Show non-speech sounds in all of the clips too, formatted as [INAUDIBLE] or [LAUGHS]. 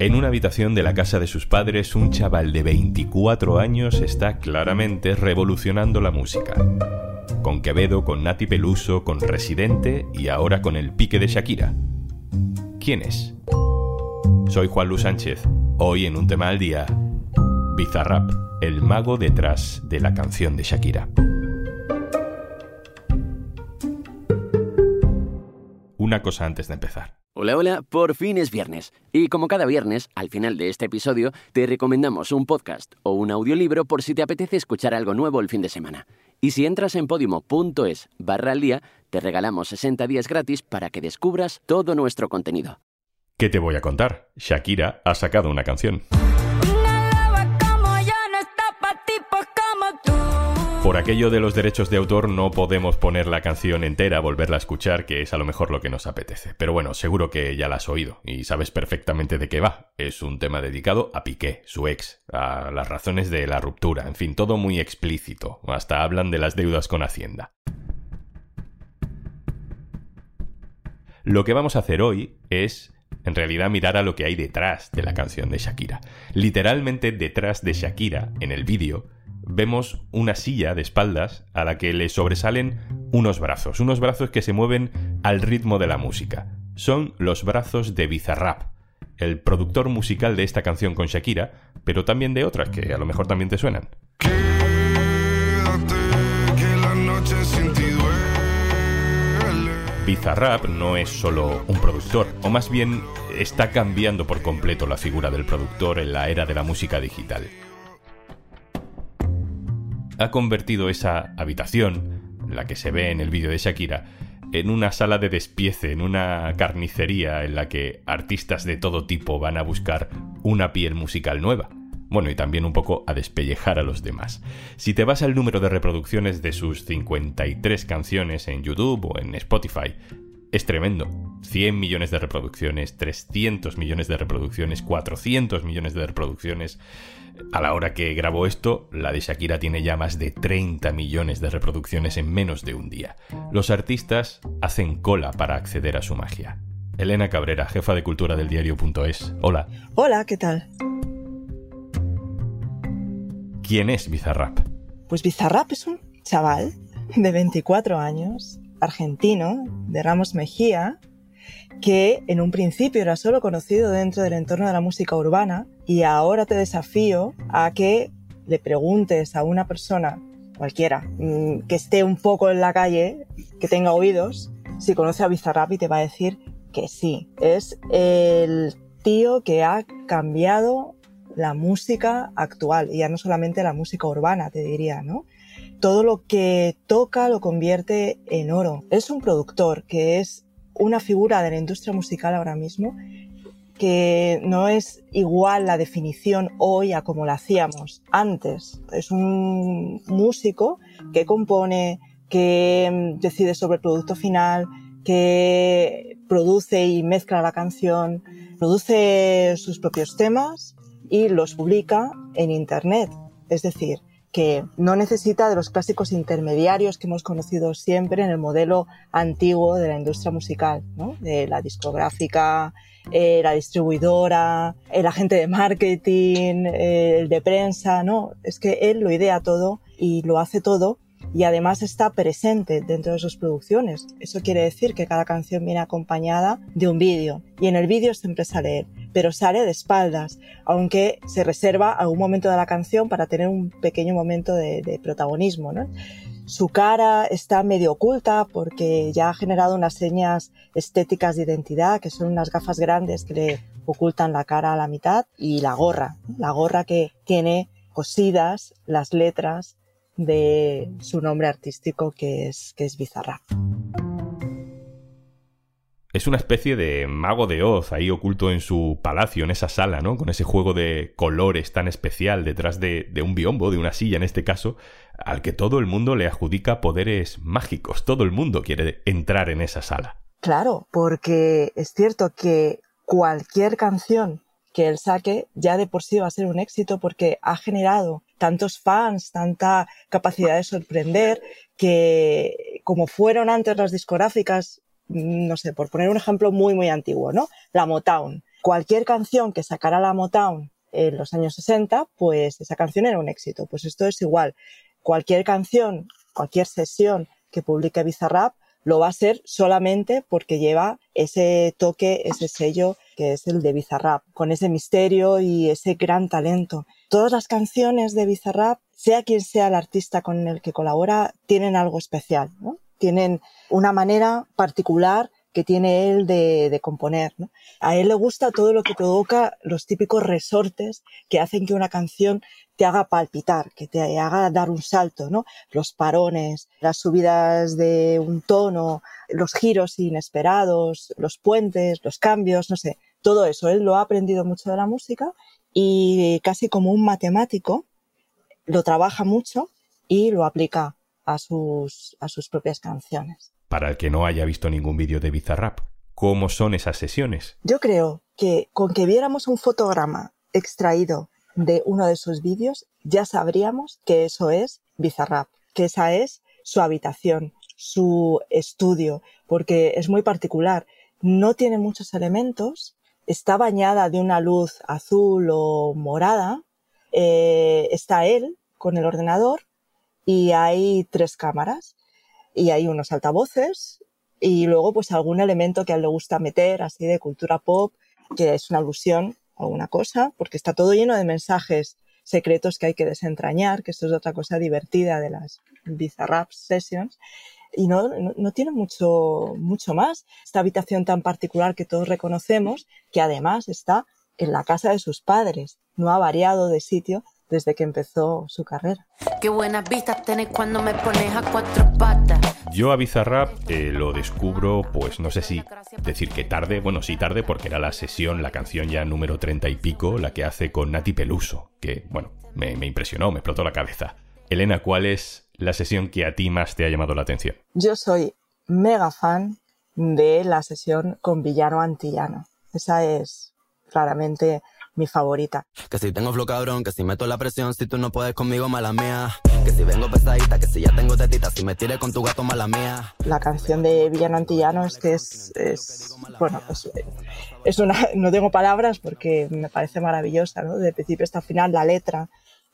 En una habitación de la casa de sus padres, un chaval de 24 años está claramente revolucionando la música. Con Quevedo, con Nati Peluso, con Residente y ahora con el pique de Shakira. ¿Quién es? Soy Juan Luis Sánchez. Hoy en un tema al día, Bizarrap, el mago detrás de la canción de Shakira. Una cosa antes de empezar. Hola, hola, por fin es viernes. Y como cada viernes, al final de este episodio, te recomendamos un podcast o un audiolibro por si te apetece escuchar algo nuevo el fin de semana. Y si entras en podimo.es barra al día, te regalamos 60 días gratis para que descubras todo nuestro contenido. ¿Qué te voy a contar? Shakira ha sacado una canción. Por aquello de los derechos de autor no podemos poner la canción entera, volverla a escuchar, que es a lo mejor lo que nos apetece. Pero bueno, seguro que ya la has oído y sabes perfectamente de qué va. Es un tema dedicado a Piqué, su ex, a las razones de la ruptura, en fin, todo muy explícito. Hasta hablan de las deudas con Hacienda. Lo que vamos a hacer hoy es en realidad mirar a lo que hay detrás de la canción de Shakira. Literalmente detrás de Shakira, en el vídeo, vemos una silla de espaldas a la que le sobresalen unos brazos, unos brazos que se mueven al ritmo de la música. Son los brazos de Bizarrap, el productor musical de esta canción con Shakira, pero también de otras que a lo mejor también te suenan. Bizarrap no es solo un productor, o más bien está cambiando por completo la figura del productor en la era de la música digital ha convertido esa habitación, la que se ve en el vídeo de Shakira, en una sala de despiece, en una carnicería en la que artistas de todo tipo van a buscar una piel musical nueva. Bueno, y también un poco a despellejar a los demás. Si te vas al número de reproducciones de sus 53 canciones en YouTube o en Spotify, es tremendo. 100 millones de reproducciones, 300 millones de reproducciones, 400 millones de reproducciones. A la hora que grabo esto, la de Shakira tiene ya más de 30 millones de reproducciones en menos de un día. Los artistas hacen cola para acceder a su magia. Elena Cabrera, jefa de cultura del diario.es. Hola. Hola, ¿qué tal? ¿Quién es Bizarrap? Pues Bizarrap es un chaval de 24 años, argentino, de Ramos Mejía, que en un principio era solo conocido dentro del entorno de la música urbana y ahora te desafío a que le preguntes a una persona, cualquiera, mm, que esté un poco en la calle, que tenga oídos, si conoce a Bizarrap y te va a decir que sí. Es el tío que ha cambiado la música actual, y ya no solamente la música urbana, te diría, ¿no? Todo lo que toca lo convierte en oro. Es un productor que es una figura de la industria musical ahora mismo que no es igual la definición hoy a como la hacíamos antes. Es un músico que compone, que decide sobre el producto final, que produce y mezcla la canción, produce sus propios temas y los publica en Internet. Es decir, que no necesita de los clásicos intermediarios que hemos conocido siempre en el modelo antiguo de la industria musical, ¿no? de la discográfica, eh, la distribuidora, el agente de marketing, eh, el de prensa, no, es que él lo idea todo y lo hace todo y además está presente dentro de sus producciones. Eso quiere decir que cada canción viene acompañada de un vídeo y en el vídeo siempre sale él, pero sale de espaldas, aunque se reserva algún momento de la canción para tener un pequeño momento de, protagonismo. ¿no? Su cara está medio oculta porque ya ha generado unas señas estéticas de identidad, que son unas gafas grandes que le ocultan la cara a la mitad, y la gorra, la gorra que tiene cosidas las letras de su nombre artístico que es, que es Bizarrap. Es una especie de mago de Oz ahí oculto en su palacio, en esa sala, ¿no? Con ese juego de colores tan especial detrás de, de un biombo, de una silla en este caso, al que todo el mundo le adjudica poderes mágicos. Todo el mundo quiere entrar en esa sala. Claro, porque es cierto que cualquier canción que él saque ya de por sí va a ser un éxito porque ha generado tantos fans, tanta capacidad de sorprender, que como fueron antes las discográficas, no sé, por poner un ejemplo muy, muy antiguo, ¿no? La Motown. cualquier canción que sacara la Motown en los años 60, pues esa canción era un éxito. Pues esto es igual. Cualquier canción, cualquier sesión que publique Bizarrap lo va a ser solamente porque lleva ese toque, ese sello que es el de Bizarrap, con ese misterio y ese gran talento. Todas las canciones de Bizarrap, sea quien sea el artista con el que colabora, tienen algo especial, ¿no? Tienen una manera particular que tiene él de, componer. A él le gusta todo lo que provoca los típicos resortes que hacen que una canción te haga palpitar, que te haga dar un salto, ¿no? Los parones, las subidas de un tono, los giros inesperados, los puentes, los cambios, no sé, todo eso. Él lo ha aprendido mucho de la música y casi como un matemático lo trabaja mucho y lo aplica a sus, a sus propias canciones. Para el que no haya visto ningún vídeo de Bizarrap, ¿cómo son esas sesiones? Yo creo que con que viéramos un fotograma extraído de uno de sus vídeos, ya sabríamos que eso es Bizarrap, que esa es su habitación, su estudio, porque es muy particular. No tiene muchos elementos, está bañada de una luz azul o morada, eh, está él con el ordenador y hay tres cámaras y hay unos altavoces y luego pues algún elemento que a él le gusta meter así de cultura pop que es una alusión alguna cosa, porque está todo lleno de mensajes secretos que hay que desentrañar, que esto es otra cosa divertida de las Bizarrap Sessions. Y no, no, tiene mucho, mucho más. Esta habitación tan particular que todos reconocemos, que además está en la casa de sus padres. No ha variado de sitio desde que empezó su carrera. Qué buenas vistas tenés cuando me pones a cuatro patas. Yo a Bizarrap eh, lo descubro, pues no sé si decir que tarde, bueno, sí tarde porque era la sesión, la canción ya número treinta y pico, la que hace con Nati Peluso, que, bueno, me, me impresionó, me explotó la cabeza. Elena, ¿cuál es la sesión que a ti más te ha llamado la atención? Yo soy mega fan de la sesión con Villano Antillano. Esa es claramente mi favorita. Que si tengo flow cabrón, que si meto la presión, si tú no puedes conmigo, mala mía. Que si vengo pesadita, que si ya tengo tetita, si me tires con tu gato, mala mía. La canción de Villano Antillano es que es, es bueno, es, es, una, [LAUGHS] no tengo palabras porque me parece maravillosa, ¿no? De principio hasta final, la letra,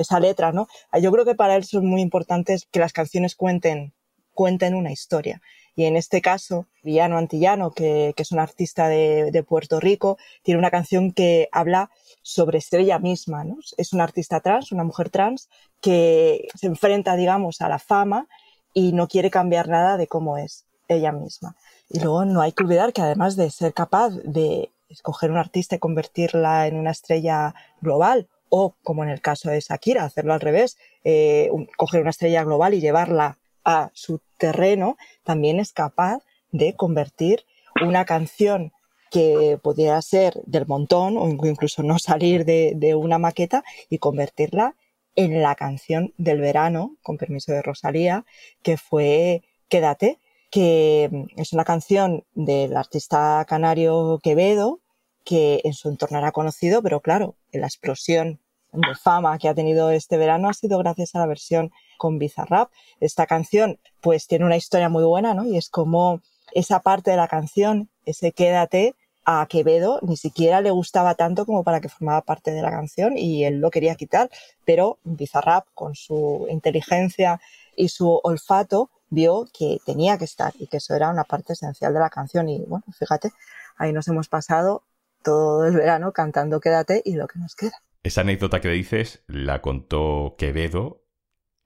esa letra, ¿no? Yo creo que para él son muy importantes que las canciones cuenten, cuenten una historia. Y en este caso, Villano Antillano, que, es un artista de, de, Puerto Rico, tiene una canción que habla sobre ser ella misma. ¿no? Es una artista trans, una mujer trans, que se enfrenta, digamos, a la fama y no quiere cambiar nada de cómo es ella misma. Y luego no hay que olvidar que además de ser capaz de escoger una artista y convertirla en una estrella global, o como en el caso de Shakira, hacerlo al revés, eh, coger una estrella global y llevarla a su terreno, también es capaz de convertir una canción que pudiera ser del montón o incluso no salir de, una maqueta y convertirla en la canción del verano, con permiso de Rosalía, que fue Quédate, que es una canción del artista canario Quevedo, que en su entorno era conocido, pero claro, la explosión de fama que ha tenido este verano ha sido gracias a la versión con Bizarrap. Esta canción pues tiene una historia muy buena, ¿no? Y es como esa parte de la canción, ese quédate, a Quevedo ni siquiera le gustaba tanto como para que formaba parte de la canción y él lo quería quitar, pero Bizarrap con su inteligencia y su olfato vio que tenía que estar y que eso era una parte esencial de la canción y bueno, fíjate, ahí nos hemos pasado todo el verano cantando Quédate y lo que nos queda. Esa anécdota que dices la contó Quevedo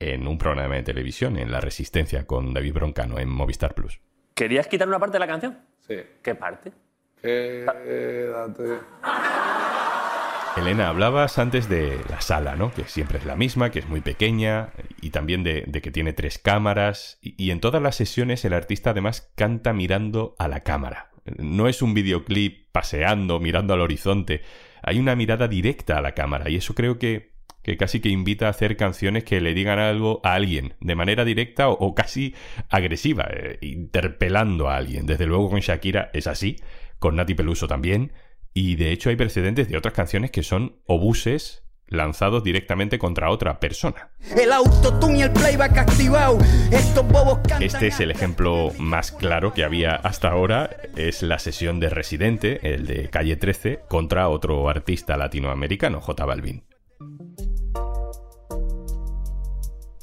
en un programa de televisión, en La Resistencia, con David Broncano, en Movistar Plus. ¿Querías quitar una parte de la canción? Sí. ¿Qué parte? Quédate. Elena, hablabas antes de la sala, ¿no? Que siempre es la misma, que es muy pequeña, y también de, que tiene tres cámaras, y, y, en todas las sesiones el artista además canta mirando a la cámara. No es un videoclip paseando, mirando al horizonte, hay una mirada directa a la cámara, y eso creo que que casi que invita a hacer canciones que le digan algo a alguien, de manera directa o, casi agresiva, eh, interpelando a alguien. Desde luego con Shakira es así, con Nati Peluso también, y de hecho hay precedentes de otras canciones que son obuses lanzados directamente contra otra persona. El autotune y el playback activado. Estos bobos cantan Este es el ejemplo más claro que había hasta ahora. Es la sesión de Residente, el de Calle 13, contra otro artista latinoamericano, J Balvin.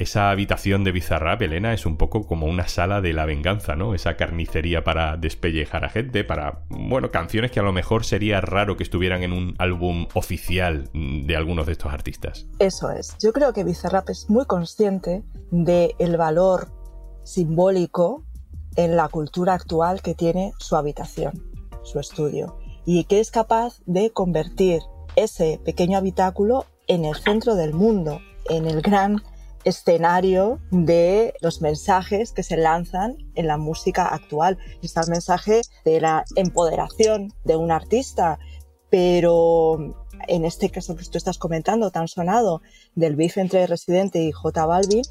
Esa habitación de Bizarrap, Elena, es un poco como una sala de la venganza, ¿no? Esa carnicería para despellejar a gente, para, bueno, canciones que a lo mejor sería raro que estuvieran en un álbum oficial de algunos de estos artistas. Eso es. Yo creo que Bizarrap es muy consciente del valor simbólico en la cultura actual que tiene su habitación, su estudio, y que es capaz de convertir ese pequeño habitáculo en el centro del mundo, en el gran escenario de los mensajes que se lanzan en la música actual. Está el mensaje de la empoderación de un artista, pero en este caso que tú estás comentando, tan sonado, del beef entre Residente y J Balvin,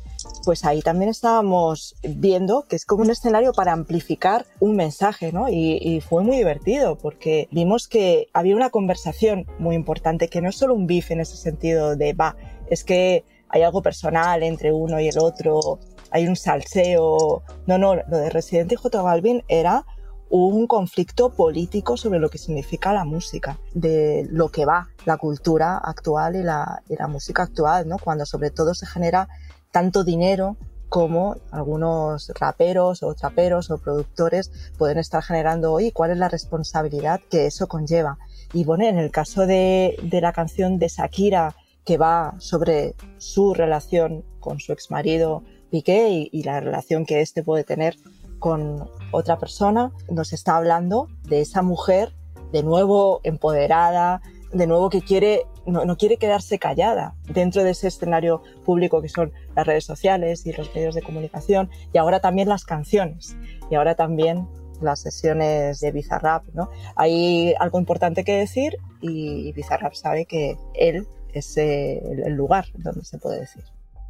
pues ahí también estábamos viendo que es como un escenario para amplificar un mensaje, ¿no? Y, y fue muy divertido porque vimos que había una conversación muy importante, que no es solo un beef en ese sentido de, va, es que hay algo personal entre uno y el otro, hay un salseo. No, no, lo de Residente y J Balvin era un conflicto político sobre lo que significa la música, de lo que va la cultura actual y la, música actual, ¿no? Cuando sobre todo se genera tanto dinero como algunos raperos o traperos o productores pueden estar generando hoy, cuál es la responsabilidad que eso conlleva. Y bueno, en el caso de, de la canción de Shakira, que va sobre su relación con su exmarido Piqué y, la relación que éste puede tener con otra persona, nos está hablando de esa mujer de nuevo empoderada, de nuevo que quiere, no, no, quiere quedarse callada dentro de ese escenario público que son las redes sociales y los medios de comunicación y ahora también las canciones y ahora también las sesiones de Bizarrap, ¿no? Hay algo importante que decir y Bizarrap sabe que él es el lugar donde se puede decir.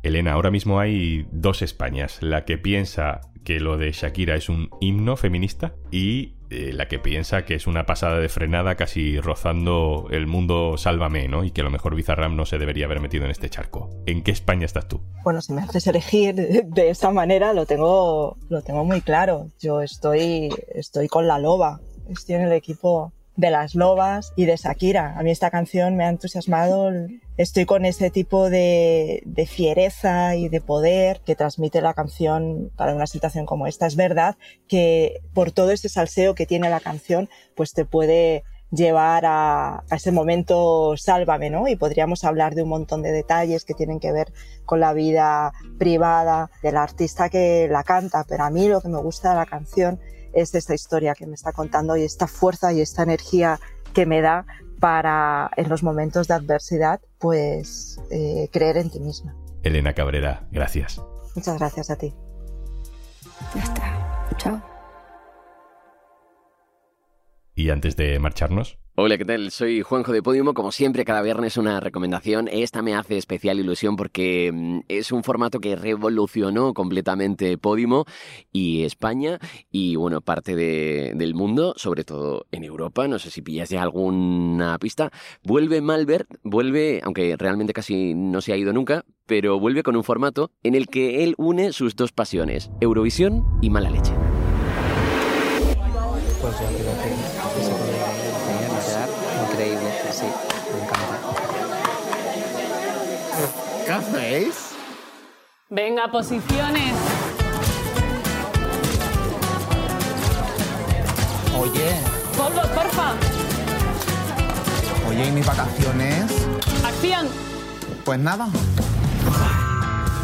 Elena, ahora mismo hay dos Españas, la que piensa que lo de Shakira es un himno feminista y eh, la que piensa que es una pasada de frenada casi rozando el mundo sálvame, ¿no? Y que a lo mejor Bizarram no se debería haber metido en este charco. ¿En qué España estás tú? Bueno, si me haces elegir de esa manera, lo tengo, lo tengo muy claro. Yo estoy, estoy con la loba, estoy en el equipo de las lobas y de Shakira. A mí esta canción me ha entusiasmado. Estoy con ese tipo de, de, fiereza y de poder que transmite la canción para una situación como esta. Es verdad que por todo ese salseo que tiene la canción, pues te puede llevar a, a, ese momento sálvame, ¿no? Y podríamos hablar de un montón de detalles que tienen que ver con la vida privada del artista que la canta, pero a mí lo que me gusta de la canción es esta historia que me está contando y esta fuerza y esta energía que me da para en los momentos de adversidad pues eh, creer en ti misma. Elena Cabrera, gracias. Muchas gracias a ti. Ya está. Chao. Y antes de marcharnos, Hola, ¿qué tal? Soy Juanjo de Podium. Como siempre, cada viernes una recomendación. Esta me hace especial ilusión porque mm, es un formato que revolucionó completamente Podimo y España y, bueno, parte de, del mundo, sobre todo en Europa. No sé si pillas ya alguna pista. Vuelve Malbert, vuelve, aunque realmente casi no se ha ido nunca, pero vuelve con un formato en el que él une sus dos pasiones, Eurovisión y mala leche. Pues ¿Qué hacéis? Venga, posiciones. Oye, Polvos, porfa. oye, ¿y mis vacaciones? Acción. Pues nada.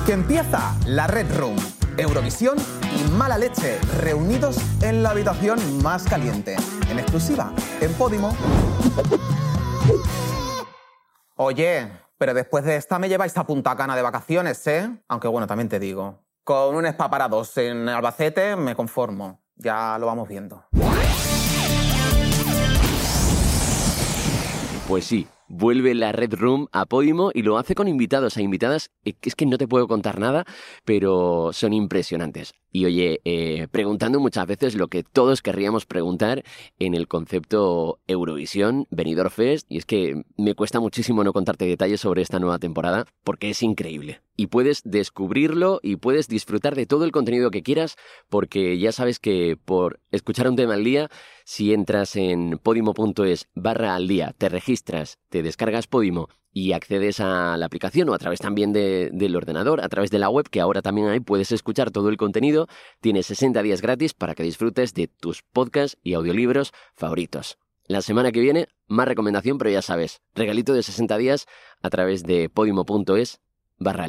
Que empieza la Red Room. Eurovisión y mala leche reunidos en la habitación más caliente. En exclusiva, en Podimo. Oye, pero después de esta me lleváis a Punta Cana de vacaciones, ¿eh? Aunque bueno, también te digo. Con un spa para dos en Albacete me conformo. Ya lo vamos viendo. Pues sí, vuelve la Red Room a Podimo y lo hace con invitados e invitadas. Es que no te puedo contar nada, pero son impresionantes. Y oye, eh, preguntando muchas veces lo que todos querríamos preguntar en el concepto Eurovisión, Benidorm Fest, y es que me cuesta muchísimo no contarte detalles sobre esta nueva temporada porque es increíble. Y puedes descubrirlo y puedes disfrutar de todo el contenido que quieras porque ya sabes que por escuchar un tema al día, si entras en podimo.es barra al día, te registras, te descargas Podimo y accedes a la aplicación o a través también del ordenador, a través de la web que ahora también hay, puedes escuchar todo el contenido. Tienes 60 días gratis para que disfrutes de tus podcasts y audiolibros favoritos. La semana que viene, más recomendación, pero ya sabes, regalito de 60 días a través de podimo.es barra.